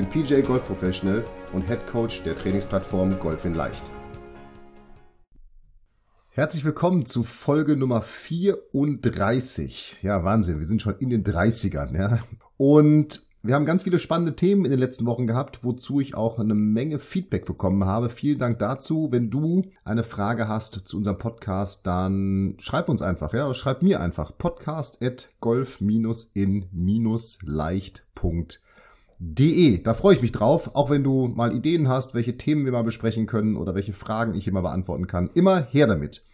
bin PJ Golf Professional und Head Coach der Trainingsplattform Golf in Leicht. Herzlich willkommen zu Folge Nummer 34. Ja, Wahnsinn, wir sind schon in den 30ern. Ja. Und wir haben ganz viele spannende Themen in den letzten Wochen gehabt, wozu ich auch eine Menge Feedback bekommen habe. Vielen Dank dazu. Wenn du eine Frage hast zu unserem Podcast, dann schreib uns einfach, ja, schreib mir einfach podcast at golf-in-leicht.de. Da freue ich mich drauf, auch wenn du mal Ideen hast, welche Themen wir mal besprechen können oder welche Fragen ich immer beantworten kann. Immer her damit.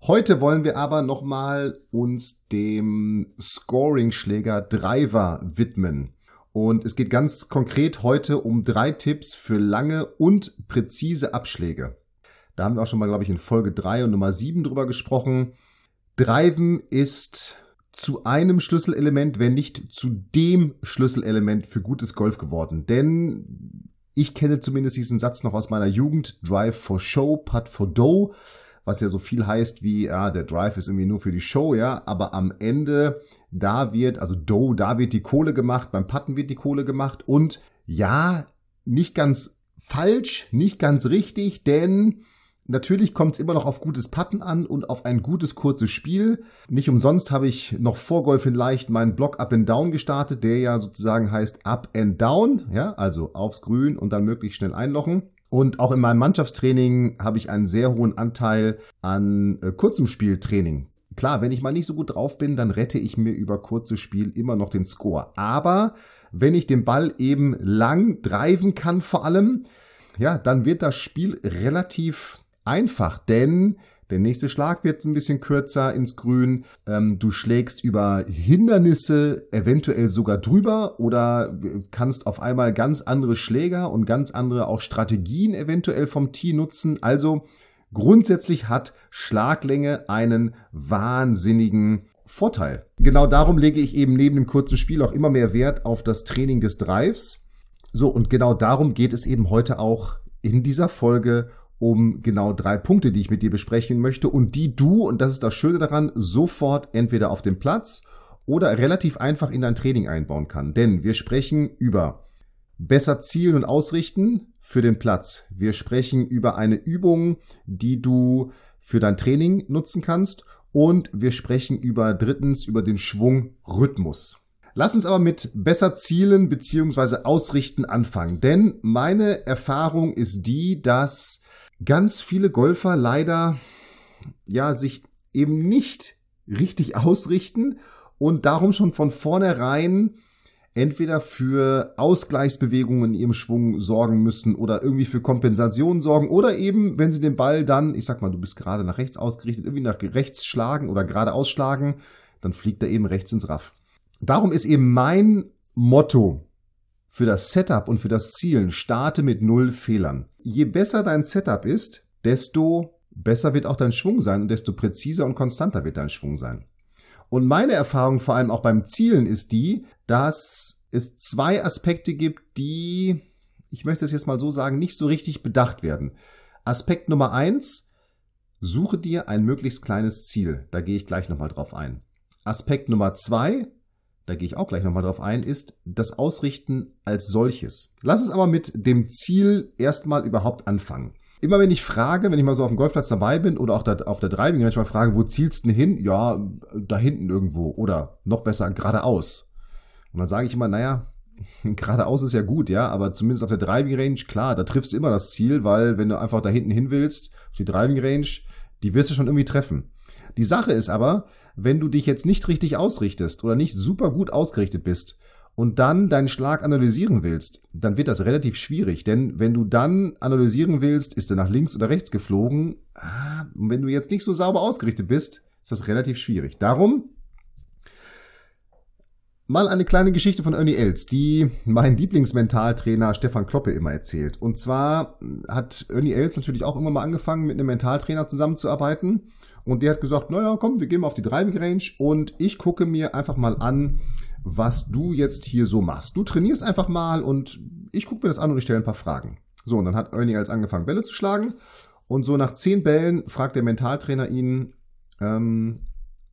Heute wollen wir aber nochmal uns dem Scoring-Schläger Driver widmen. Und es geht ganz konkret heute um drei Tipps für lange und präzise Abschläge. Da haben wir auch schon mal, glaube ich, in Folge 3 und Nummer 7 drüber gesprochen. Driven ist zu einem Schlüsselelement, wenn nicht zu dem Schlüsselelement für gutes Golf geworden. Denn ich kenne zumindest diesen Satz noch aus meiner Jugend. Drive for Show, Putt for Dough was ja so viel heißt wie, ja, der Drive ist irgendwie nur für die Show, ja, aber am Ende, da wird, also Do, da wird die Kohle gemacht, beim Putten wird die Kohle gemacht und ja, nicht ganz falsch, nicht ganz richtig, denn Natürlich kommt es immer noch auf gutes Putten an und auf ein gutes kurzes Spiel. Nicht umsonst habe ich noch vor Golf in Leicht meinen Block Up and Down gestartet, der ja sozusagen heißt Up and Down, ja, also aufs Grün und dann möglichst schnell einlochen. Und auch in meinem Mannschaftstraining habe ich einen sehr hohen Anteil an äh, kurzem Spieltraining. Klar, wenn ich mal nicht so gut drauf bin, dann rette ich mir über kurzes Spiel immer noch den Score. Aber wenn ich den Ball eben lang driven kann vor allem, ja, dann wird das Spiel relativ einfach, denn der nächste Schlag wird ein bisschen kürzer ins Grün. Ähm, du schlägst über Hindernisse eventuell sogar drüber oder kannst auf einmal ganz andere Schläger und ganz andere auch Strategien eventuell vom Tee nutzen. Also grundsätzlich hat Schlaglänge einen wahnsinnigen Vorteil. Genau darum lege ich eben neben dem kurzen Spiel auch immer mehr Wert auf das Training des Drives. So, und genau darum geht es eben heute auch in dieser Folge um genau drei Punkte, die ich mit dir besprechen möchte und die du, und das ist das Schöne daran, sofort entweder auf dem Platz oder relativ einfach in dein Training einbauen kann. Denn wir sprechen über besser zielen und ausrichten für den Platz. Wir sprechen über eine Übung, die du für dein Training nutzen kannst und wir sprechen über drittens über den Schwungrhythmus. Lass uns aber mit besser zielen bzw. ausrichten anfangen, denn meine Erfahrung ist die, dass ganz viele Golfer leider ja sich eben nicht richtig ausrichten und darum schon von vornherein entweder für Ausgleichsbewegungen in ihrem Schwung sorgen müssen oder irgendwie für Kompensation sorgen oder eben, wenn sie den Ball dann, ich sag mal, du bist gerade nach rechts ausgerichtet, irgendwie nach rechts schlagen oder gerade ausschlagen, dann fliegt er eben rechts ins Raff. Darum ist eben mein Motto für das Setup und für das Zielen starte mit null Fehlern. Je besser dein Setup ist, desto besser wird auch dein Schwung sein und desto präziser und konstanter wird dein Schwung sein. Und meine Erfahrung vor allem auch beim Zielen ist die, dass es zwei Aspekte gibt, die, ich möchte es jetzt mal so sagen, nicht so richtig bedacht werden. Aspekt Nummer eins, suche dir ein möglichst kleines Ziel. Da gehe ich gleich nochmal drauf ein. Aspekt Nummer zwei, da gehe ich auch gleich nochmal drauf ein, ist das Ausrichten als solches. Lass es aber mit dem Ziel erstmal überhaupt anfangen. Immer wenn ich frage, wenn ich mal so auf dem Golfplatz dabei bin oder auch auf der Driving Range mal frage, wo zielst du denn hin? Ja, da hinten irgendwo oder noch besser geradeaus. Und dann sage ich immer, naja, geradeaus ist ja gut, ja, aber zumindest auf der Driving Range, klar, da triffst du immer das Ziel, weil wenn du einfach da hinten hin willst, auf die Driving Range, die wirst du schon irgendwie treffen. Die Sache ist aber, wenn du dich jetzt nicht richtig ausrichtest oder nicht super gut ausgerichtet bist und dann deinen Schlag analysieren willst, dann wird das relativ schwierig. Denn wenn du dann analysieren willst, ist er nach links oder rechts geflogen. Ah, und wenn du jetzt nicht so sauber ausgerichtet bist, ist das relativ schwierig. Darum Mal eine kleine Geschichte von Ernie Els, die mein Lieblingsmentaltrainer Stefan Kloppe immer erzählt. Und zwar hat Ernie Els natürlich auch immer mal angefangen, mit einem Mentaltrainer zusammenzuarbeiten. Und der hat gesagt, naja, komm, wir gehen mal auf die Driving Range und ich gucke mir einfach mal an, was du jetzt hier so machst. Du trainierst einfach mal und ich gucke mir das an und ich stelle ein paar Fragen. So, und dann hat Ernie Els angefangen, Bälle zu schlagen. Und so nach zehn Bällen fragt der Mentaltrainer ihn, ähm,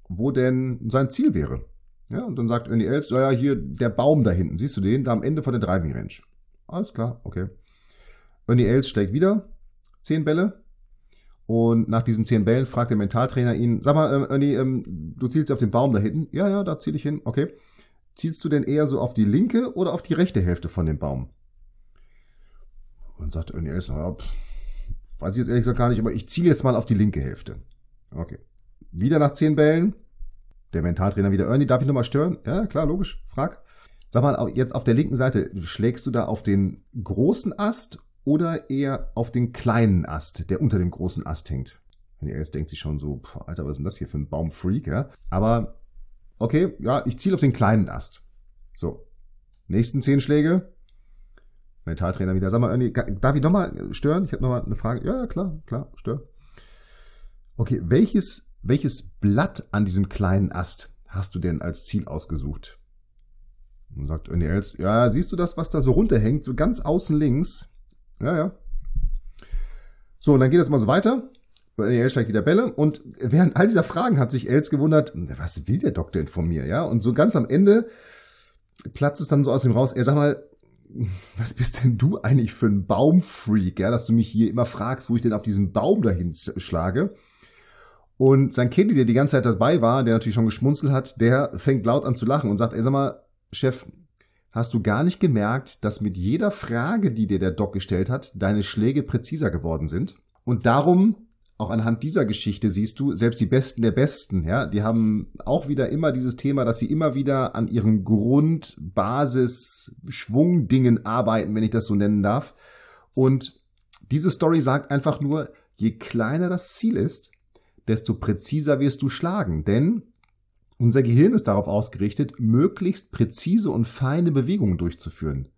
wo denn sein Ziel wäre. Ja, und dann sagt Ernie Els, ja, hier der Baum da hinten, siehst du den? Da am Ende von der Driving Range. Alles klar, okay. Ernie Els schlägt wieder zehn Bälle. Und nach diesen zehn Bällen fragt der Mentaltrainer ihn, sag mal, ähm, Ernie, ähm, du zielst auf den Baum da hinten? Ja, ja, da ziele ich hin, okay. Zielst du denn eher so auf die linke oder auf die rechte Hälfte von dem Baum? Und sagt Ernie Els, ja, pff, weiß ich jetzt ehrlich gesagt gar nicht, aber ich ziele jetzt mal auf die linke Hälfte. Okay. Wieder nach zehn Bällen, der Mentaltrainer wieder, Ernie, darf ich nochmal stören? Ja, klar, logisch, frag. Sag mal, jetzt auf der linken Seite, schlägst du da auf den großen Ast oder eher auf den kleinen Ast, der unter dem großen Ast hängt? Wenn ihr jetzt denkt sich schon so, Alter, was ist denn das hier für ein Baumfreak, ja? Aber, okay, ja, ich ziele auf den kleinen Ast. So. Nächsten zehn Schläge. Mentaltrainer wieder. Sag mal, Ernie, darf ich nochmal stören? Ich habe nochmal eine Frage. Ja, klar, klar, stör. Okay, welches welches Blatt an diesem kleinen Ast hast du denn als Ziel ausgesucht? Und sagt Ernie Els, ja, siehst du das, was da so runterhängt, so ganz außen links? Ja, ja. So, und dann geht das mal so weiter. Els steigt wieder Bälle und während all dieser Fragen hat sich Els gewundert, was will der Doktor denn von mir, ja? Und so ganz am Ende platzt es dann so aus ihm raus, er sag mal, was bist denn du eigentlich für ein Baumfreak, ja, dass du mich hier immer fragst, wo ich denn auf diesen Baum dahin schlage? Und sein Kind, der die ganze Zeit dabei war, der natürlich schon geschmunzelt hat, der fängt laut an zu lachen und sagt, ey, sag mal, Chef, hast du gar nicht gemerkt, dass mit jeder Frage, die dir der Doc gestellt hat, deine Schläge präziser geworden sind? Und darum, auch anhand dieser Geschichte siehst du, selbst die Besten der Besten, ja, die haben auch wieder immer dieses Thema, dass sie immer wieder an ihren Grundbasis Schwungdingen arbeiten, wenn ich das so nennen darf. Und diese Story sagt einfach nur, je kleiner das Ziel ist, desto präziser wirst du schlagen. Denn unser Gehirn ist darauf ausgerichtet, möglichst präzise und feine Bewegungen durchzuführen.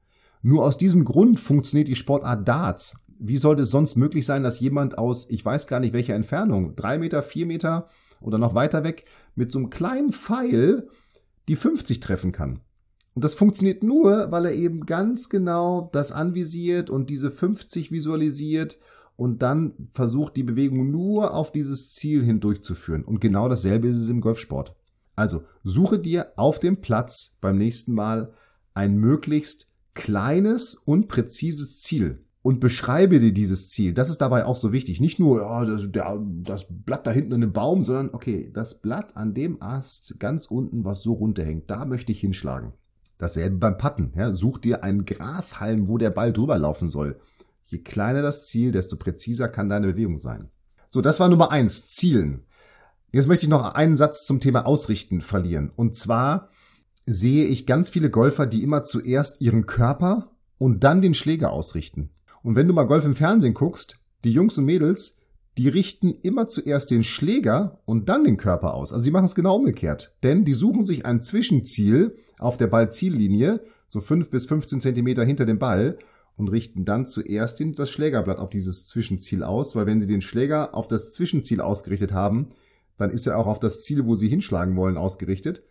Nur aus diesem Grund funktioniert die Sportart Darts. Wie sollte es sonst möglich sein, dass jemand aus, ich weiß gar nicht welcher Entfernung, drei Meter, vier Meter oder noch weiter weg, mit so einem kleinen Pfeil die 50 treffen kann? Und das funktioniert nur, weil er eben ganz genau das anvisiert und diese 50 visualisiert und dann versucht die Bewegung nur auf dieses Ziel hin durchzuführen. Und genau dasselbe ist es im Golfsport. Also suche dir auf dem Platz beim nächsten Mal ein möglichst kleines und präzises Ziel und beschreibe dir dieses Ziel. Das ist dabei auch so wichtig. Nicht nur ja, das, der, das Blatt da hinten in dem Baum, sondern okay, das Blatt an dem Ast ganz unten, was so runterhängt, da möchte ich hinschlagen. Dasselbe beim Patten. Ja, such dir einen Grashalm, wo der Ball drüber laufen soll. Je kleiner das Ziel, desto präziser kann deine Bewegung sein. So, das war Nummer eins, Zielen. Jetzt möchte ich noch einen Satz zum Thema Ausrichten verlieren. Und zwar sehe ich ganz viele Golfer, die immer zuerst ihren Körper und dann den Schläger ausrichten. Und wenn du mal Golf im Fernsehen guckst, die Jungs und Mädels, die richten immer zuerst den Schläger und dann den Körper aus. Also sie machen es genau umgekehrt. Denn die suchen sich ein Zwischenziel auf der Ballziellinie, so fünf bis 15 Zentimeter hinter dem Ball und richten dann zuerst das Schlägerblatt auf dieses Zwischenziel aus, weil wenn Sie den Schläger auf das Zwischenziel ausgerichtet haben, dann ist er auch auf das Ziel, wo Sie hinschlagen wollen, ausgerichtet.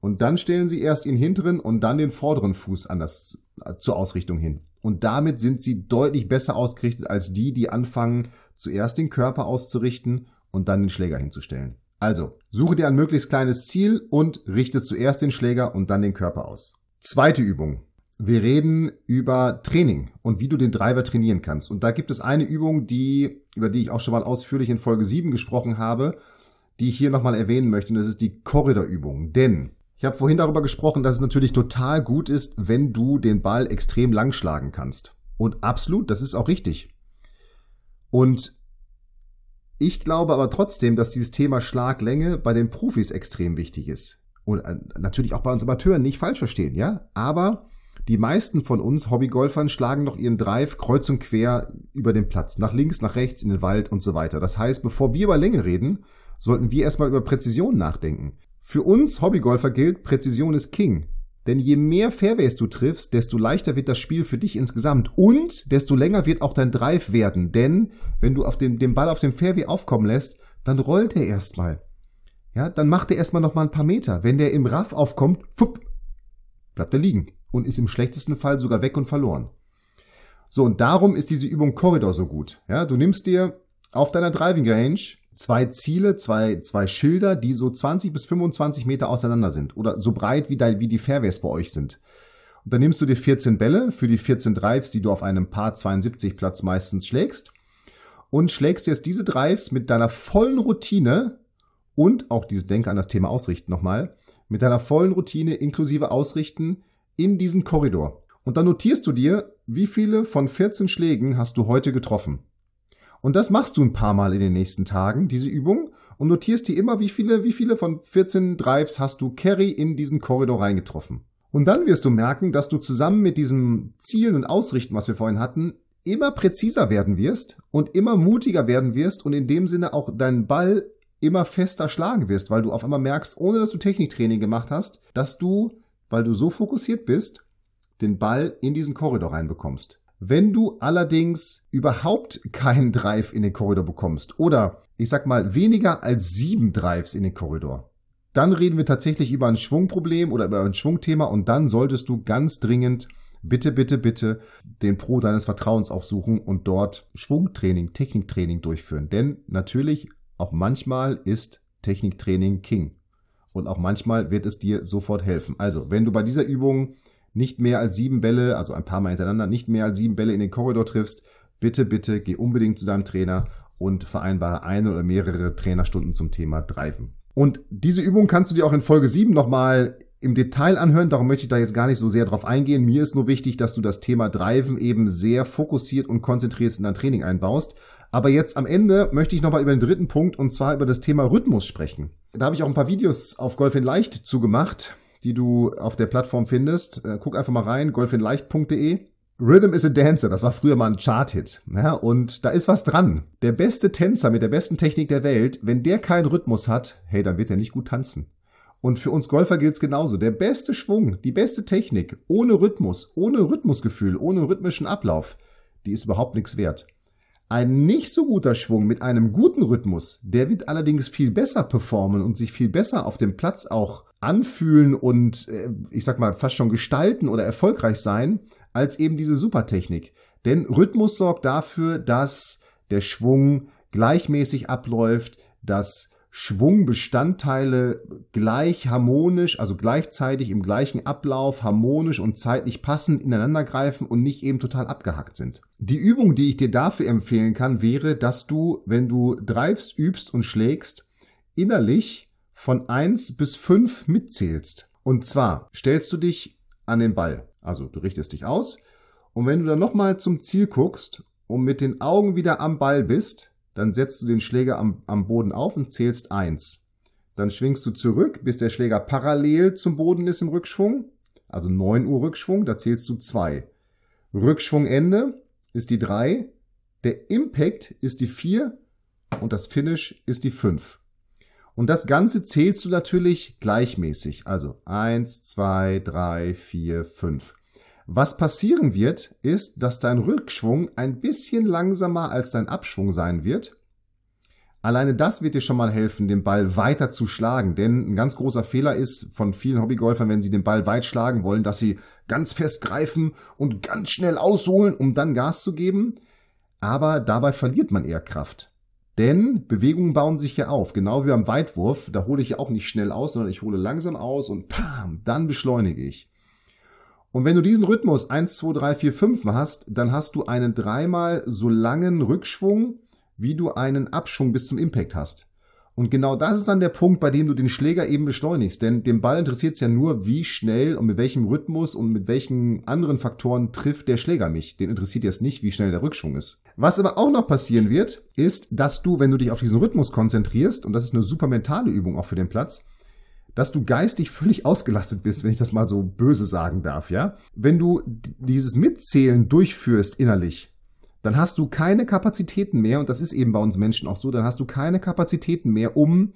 Und dann stellen Sie erst den hinteren und dann den vorderen Fuß an das, zur Ausrichtung hin. Und damit sind Sie deutlich besser ausgerichtet als die, die anfangen, zuerst den Körper auszurichten und dann den Schläger hinzustellen. Also, suche dir ein möglichst kleines Ziel und richte zuerst den Schläger und dann den Körper aus. Zweite Übung. Wir reden über Training und wie du den Driver trainieren kannst. Und da gibt es eine Übung, die, über die ich auch schon mal ausführlich in Folge 7 gesprochen habe, die ich hier nochmal erwähnen möchte. Und das ist die Korridorübung. Denn ich habe vorhin darüber gesprochen, dass es natürlich total gut ist, wenn du den Ball extrem lang schlagen kannst. Und absolut, das ist auch richtig. Und ich glaube aber trotzdem, dass dieses Thema Schlaglänge bei den Profis extrem wichtig ist. Und äh, natürlich auch bei uns Amateuren nicht falsch verstehen, ja. Aber die meisten von uns Hobbygolfern schlagen noch ihren Drive kreuz und quer über den Platz, nach links, nach rechts, in den Wald und so weiter. Das heißt, bevor wir über Länge reden, sollten wir erstmal über Präzision nachdenken. Für uns Hobbygolfer gilt, Präzision ist King. Denn je mehr Fairways du triffst, desto leichter wird das Spiel für dich insgesamt und desto länger wird auch dein Drive werden. Denn wenn du auf den, den Ball auf dem Fairway aufkommen lässt, dann rollt er erstmal. Ja, dann macht er erstmal nochmal ein paar Meter. Wenn der im Raff aufkommt, fupp, bleibt er liegen und ist im schlechtesten Fall sogar weg und verloren. So, und darum ist diese Übung Korridor so gut. Ja, du nimmst dir auf deiner Driving Range zwei Ziele, zwei, zwei Schilder, die so 20 bis 25 Meter auseinander sind oder so breit wie, da, wie die Fairways bei euch sind. Und dann nimmst du dir 14 Bälle für die 14 Drives, die du auf einem Paar 72 Platz meistens schlägst und schlägst jetzt diese Drives mit deiner vollen Routine und auch diese Denke an das Thema Ausrichten nochmal, mit deiner vollen Routine inklusive Ausrichten in diesen Korridor. Und dann notierst du dir, wie viele von 14 Schlägen hast du heute getroffen. Und das machst du ein paar Mal in den nächsten Tagen, diese Übung, und notierst dir immer, wie viele, wie viele von 14 Drives hast du Carry in diesen Korridor reingetroffen. Und dann wirst du merken, dass du zusammen mit diesem Zielen und Ausrichten, was wir vorhin hatten, immer präziser werden wirst und immer mutiger werden wirst und in dem Sinne auch deinen Ball immer fester schlagen wirst, weil du auf einmal merkst, ohne dass du Techniktraining gemacht hast, dass du, weil du so fokussiert bist, den Ball in diesen Korridor reinbekommst. Wenn du allerdings überhaupt keinen Drive in den Korridor bekommst oder ich sag mal weniger als sieben Drives in den Korridor, dann reden wir tatsächlich über ein Schwungproblem oder über ein Schwungthema und dann solltest du ganz dringend bitte, bitte, bitte den Pro deines Vertrauens aufsuchen und dort Schwungtraining, Techniktraining durchführen. Denn natürlich, auch manchmal ist Techniktraining King. Und auch manchmal wird es dir sofort helfen. Also, wenn du bei dieser Übung nicht mehr als sieben Bälle, also ein paar Mal hintereinander, nicht mehr als sieben Bälle in den Korridor triffst, bitte, bitte geh unbedingt zu deinem Trainer und vereinbare eine oder mehrere Trainerstunden zum Thema Driven. Und diese Übung kannst du dir auch in Folge 7 nochmal im Detail anhören, darum möchte ich da jetzt gar nicht so sehr drauf eingehen. Mir ist nur wichtig, dass du das Thema Driven eben sehr fokussiert und konzentriert in dein Training einbaust. Aber jetzt am Ende möchte ich nochmal über den dritten Punkt und zwar über das Thema Rhythmus sprechen. Da habe ich auch ein paar Videos auf Golf in Leicht zugemacht die du auf der Plattform findest. Äh, guck einfach mal rein, golfinleicht.de. Rhythm is a Dancer, das war früher mal ein Chart-Hit. Ja, und da ist was dran. Der beste Tänzer mit der besten Technik der Welt, wenn der keinen Rhythmus hat, hey, dann wird er nicht gut tanzen. Und für uns Golfer gilt es genauso. Der beste Schwung, die beste Technik, ohne Rhythmus, ohne Rhythmusgefühl, ohne rhythmischen Ablauf, die ist überhaupt nichts wert. Ein nicht so guter Schwung mit einem guten Rhythmus, der wird allerdings viel besser performen und sich viel besser auf dem Platz auch anfühlen und äh, ich sag mal fast schon gestalten oder erfolgreich sein, als eben diese Supertechnik. Denn Rhythmus sorgt dafür, dass der Schwung gleichmäßig abläuft, dass Schwungbestandteile gleich harmonisch, also gleichzeitig im gleichen Ablauf harmonisch und zeitlich passend ineinandergreifen und nicht eben total abgehackt sind. Die Übung, die ich dir dafür empfehlen kann, wäre, dass du, wenn du Drives übst und schlägst, innerlich von 1 bis 5 mitzählst. Und zwar stellst du dich an den Ball. Also du richtest dich aus. Und wenn du dann nochmal zum Ziel guckst und mit den Augen wieder am Ball bist, dann setzt du den Schläger am, am Boden auf und zählst 1. Dann schwingst du zurück, bis der Schläger parallel zum Boden ist im Rückschwung. Also 9 Uhr Rückschwung, da zählst du 2. Rückschwungende ist die 3. Der Impact ist die 4 und das Finish ist die 5. Und das Ganze zählst du natürlich gleichmäßig. Also eins, zwei, drei, vier, fünf. Was passieren wird, ist, dass dein Rückschwung ein bisschen langsamer als dein Abschwung sein wird. Alleine das wird dir schon mal helfen, den Ball weiter zu schlagen. Denn ein ganz großer Fehler ist von vielen Hobbygolfern, wenn sie den Ball weit schlagen wollen, dass sie ganz fest greifen und ganz schnell ausholen, um dann Gas zu geben. Aber dabei verliert man eher Kraft. Denn Bewegungen bauen sich ja auf, genau wie beim Weitwurf. Da hole ich ja auch nicht schnell aus, sondern ich hole langsam aus und pam, dann beschleunige ich. Und wenn du diesen Rhythmus 1, 2, 3, 4, 5 hast, dann hast du einen dreimal so langen Rückschwung, wie du einen Abschwung bis zum Impact hast. Und genau das ist dann der Punkt, bei dem du den Schläger eben beschleunigst. Denn dem Ball interessiert es ja nur, wie schnell und mit welchem Rhythmus und mit welchen anderen Faktoren trifft der Schläger mich. Den interessiert jetzt nicht, wie schnell der Rückschwung ist. Was aber auch noch passieren wird, ist, dass du, wenn du dich auf diesen Rhythmus konzentrierst, und das ist eine super mentale Übung auch für den Platz, dass du geistig völlig ausgelastet bist, wenn ich das mal so böse sagen darf, ja? Wenn du dieses Mitzählen durchführst innerlich, dann hast du keine Kapazitäten mehr, und das ist eben bei uns Menschen auch so, dann hast du keine Kapazitäten mehr, um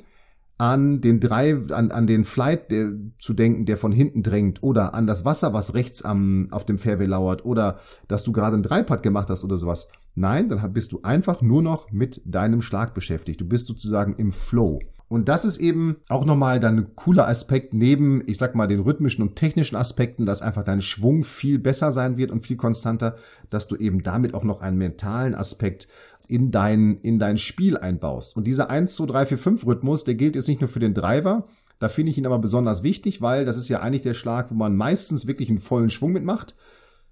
an den Drive, an, an den Flight der, zu denken, der von hinten drängt, oder an das Wasser, was rechts am, auf dem Fairway lauert, oder dass du gerade einen Dreipad gemacht hast oder sowas. Nein, dann bist du einfach nur noch mit deinem Schlag beschäftigt. Du bist sozusagen im Flow. Und das ist eben auch nochmal dann ein cooler Aspekt neben, ich sag mal, den rhythmischen und technischen Aspekten, dass einfach dein Schwung viel besser sein wird und viel konstanter, dass du eben damit auch noch einen mentalen Aspekt in dein, in dein Spiel einbaust. Und dieser 1, 2, 3, 4, 5 Rhythmus, der gilt jetzt nicht nur für den Driver, da finde ich ihn aber besonders wichtig, weil das ist ja eigentlich der Schlag, wo man meistens wirklich einen vollen Schwung mitmacht.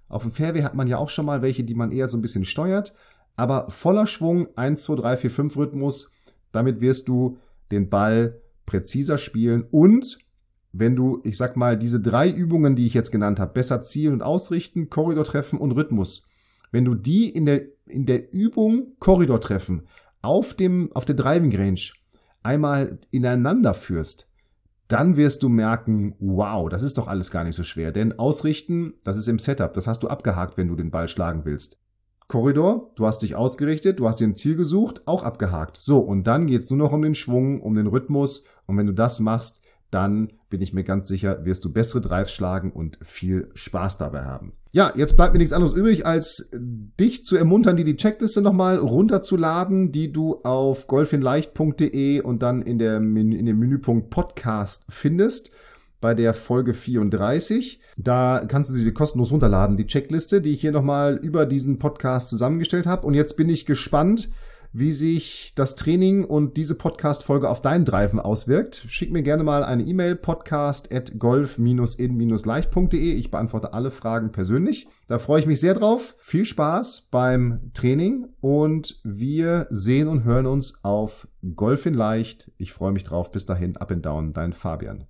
Auf dem Fairway hat man ja auch schon mal welche, die man eher so ein bisschen steuert. Aber voller Schwung, 1, 2, 3, 4, 5 Rhythmus, damit wirst du den Ball präziser spielen und wenn du, ich sag mal, diese drei Übungen, die ich jetzt genannt habe, besser zielen und ausrichten, Korridor treffen und Rhythmus, wenn du die in der, in der Übung Korridor treffen auf dem, auf der Driving Range einmal ineinander führst, dann wirst du merken, wow, das ist doch alles gar nicht so schwer. Denn ausrichten, das ist im Setup, das hast du abgehakt, wenn du den Ball schlagen willst. Korridor, du hast dich ausgerichtet, du hast dir ein Ziel gesucht, auch abgehakt. So, und dann geht's nur noch um den Schwung, um den Rhythmus. Und wenn du das machst, dann bin ich mir ganz sicher, wirst du bessere Drives schlagen und viel Spaß dabei haben. Ja, jetzt bleibt mir nichts anderes übrig, als dich zu ermuntern, dir die Checkliste nochmal runterzuladen, die du auf golfinleicht.de und dann in, der, in dem Menüpunkt Podcast findest bei der Folge 34. Da kannst du sie kostenlos runterladen, die Checkliste, die ich hier nochmal über diesen Podcast zusammengestellt habe. Und jetzt bin ich gespannt, wie sich das Training und diese Podcast-Folge auf deinen Driven auswirkt. Schick mir gerne mal eine E-Mail, podcast at golf-in-leicht.de. Ich beantworte alle Fragen persönlich. Da freue ich mich sehr drauf. Viel Spaß beim Training und wir sehen und hören uns auf Golf in Leicht. Ich freue mich drauf. Bis dahin, up and down, dein Fabian.